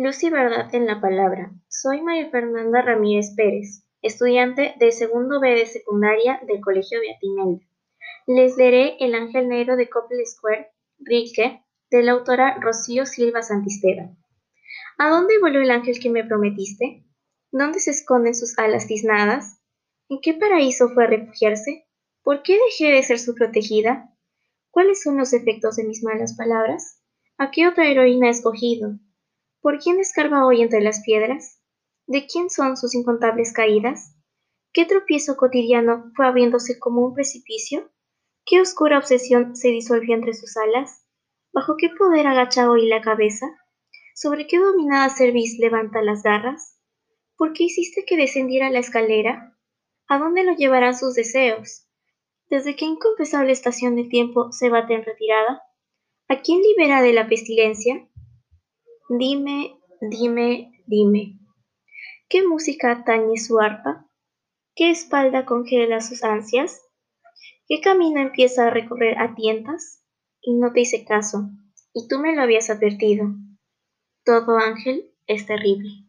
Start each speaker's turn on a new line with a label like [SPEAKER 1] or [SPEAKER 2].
[SPEAKER 1] Luz y verdad en la palabra. Soy María Fernanda Ramírez Pérez, estudiante de segundo B de secundaria del Colegio Beatinelda. Les leeré El ángel negro de Coppel Square, Rilke, de la autora Rocío Silva Santisteban. ¿A dónde voló el ángel que me prometiste? ¿Dónde se esconden sus alas tiznadas? ¿En qué paraíso fue a refugiarse? ¿Por qué dejé de ser su protegida? ¿Cuáles son los efectos de mis malas palabras? ¿A qué otra heroína he escogido? ¿Por quién escarba hoy entre las piedras? ¿De quién son sus incontables caídas? ¿Qué tropiezo cotidiano fue abriéndose como un precipicio? ¿Qué oscura obsesión se disolvió entre sus alas? ¿Bajo qué poder agacha hoy la cabeza? ¿Sobre qué dominada cerviz levanta las garras? ¿Por qué hiciste que descendiera la escalera? ¿A dónde lo llevarán sus deseos? ¿Desde qué inconfesable estación del tiempo se bate en retirada? ¿A quién libera de la pestilencia? Dime, dime, dime. ¿Qué música tañe su arpa? ¿Qué espalda congela sus ansias? ¿Qué camino empieza a recorrer a tientas? Y no te hice caso, y tú me lo habías advertido. Todo ángel es terrible.